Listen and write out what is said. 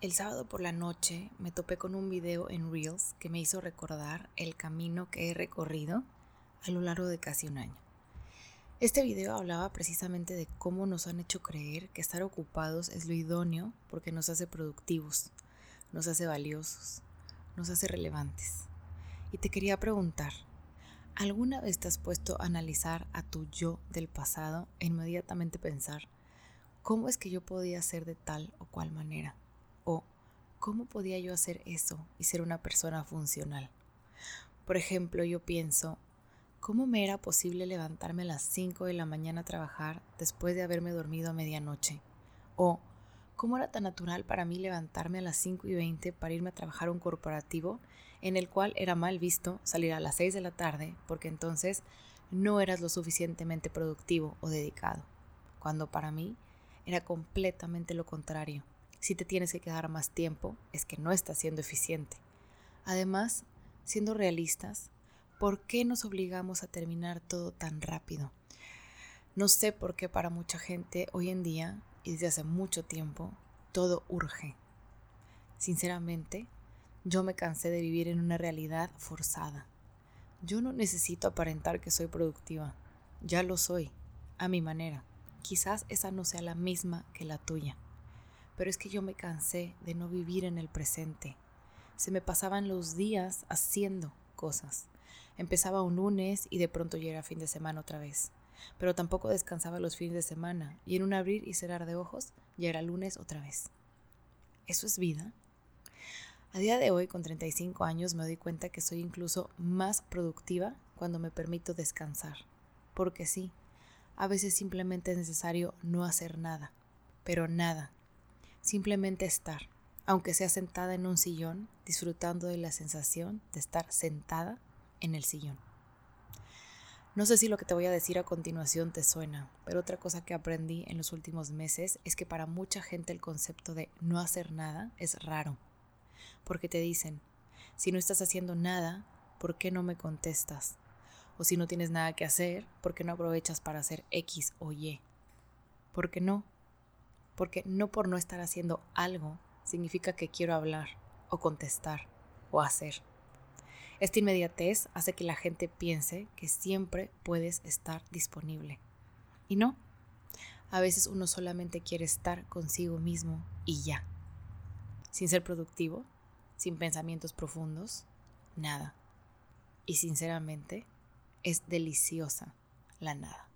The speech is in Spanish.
El sábado por la noche me topé con un video en Reels que me hizo recordar el camino que he recorrido a lo largo de casi un año. Este video hablaba precisamente de cómo nos han hecho creer que estar ocupados es lo idóneo porque nos hace productivos, nos hace valiosos, nos hace relevantes. Y te quería preguntar, ¿alguna vez te has puesto a analizar a tu yo del pasado e inmediatamente pensar, ¿cómo es que yo podía ser de tal o cual manera? O ¿cómo podía yo hacer eso y ser una persona funcional? Por ejemplo, yo pienso, ¿cómo me era posible levantarme a las 5 de la mañana a trabajar después de haberme dormido a medianoche? O ¿cómo era tan natural para mí levantarme a las 5 y 20 para irme a trabajar a un corporativo en el cual era mal visto salir a las 6 de la tarde porque entonces no eras lo suficientemente productivo o dedicado? Cuando para mí era completamente lo contrario. Si te tienes que quedar más tiempo, es que no estás siendo eficiente. Además, siendo realistas, ¿por qué nos obligamos a terminar todo tan rápido? No sé por qué para mucha gente hoy en día y desde hace mucho tiempo todo urge. Sinceramente, yo me cansé de vivir en una realidad forzada. Yo no necesito aparentar que soy productiva. Ya lo soy, a mi manera. Quizás esa no sea la misma que la tuya pero es que yo me cansé de no vivir en el presente. Se me pasaban los días haciendo cosas. Empezaba un lunes y de pronto ya era fin de semana otra vez. Pero tampoco descansaba los fines de semana y en un abrir y cerrar de ojos ya era lunes otra vez. ¿Eso es vida? A día de hoy, con 35 años, me doy cuenta que soy incluso más productiva cuando me permito descansar. Porque sí, a veces simplemente es necesario no hacer nada, pero nada, Simplemente estar, aunque sea sentada en un sillón, disfrutando de la sensación de estar sentada en el sillón. No sé si lo que te voy a decir a continuación te suena, pero otra cosa que aprendí en los últimos meses es que para mucha gente el concepto de no hacer nada es raro, porque te dicen, si no estás haciendo nada, ¿por qué no me contestas? O si no tienes nada que hacer, ¿por qué no aprovechas para hacer X o Y? ¿Por qué no? Porque no por no estar haciendo algo significa que quiero hablar o contestar o hacer. Esta inmediatez hace que la gente piense que siempre puedes estar disponible. Y no, a veces uno solamente quiere estar consigo mismo y ya. Sin ser productivo, sin pensamientos profundos, nada. Y sinceramente, es deliciosa la nada.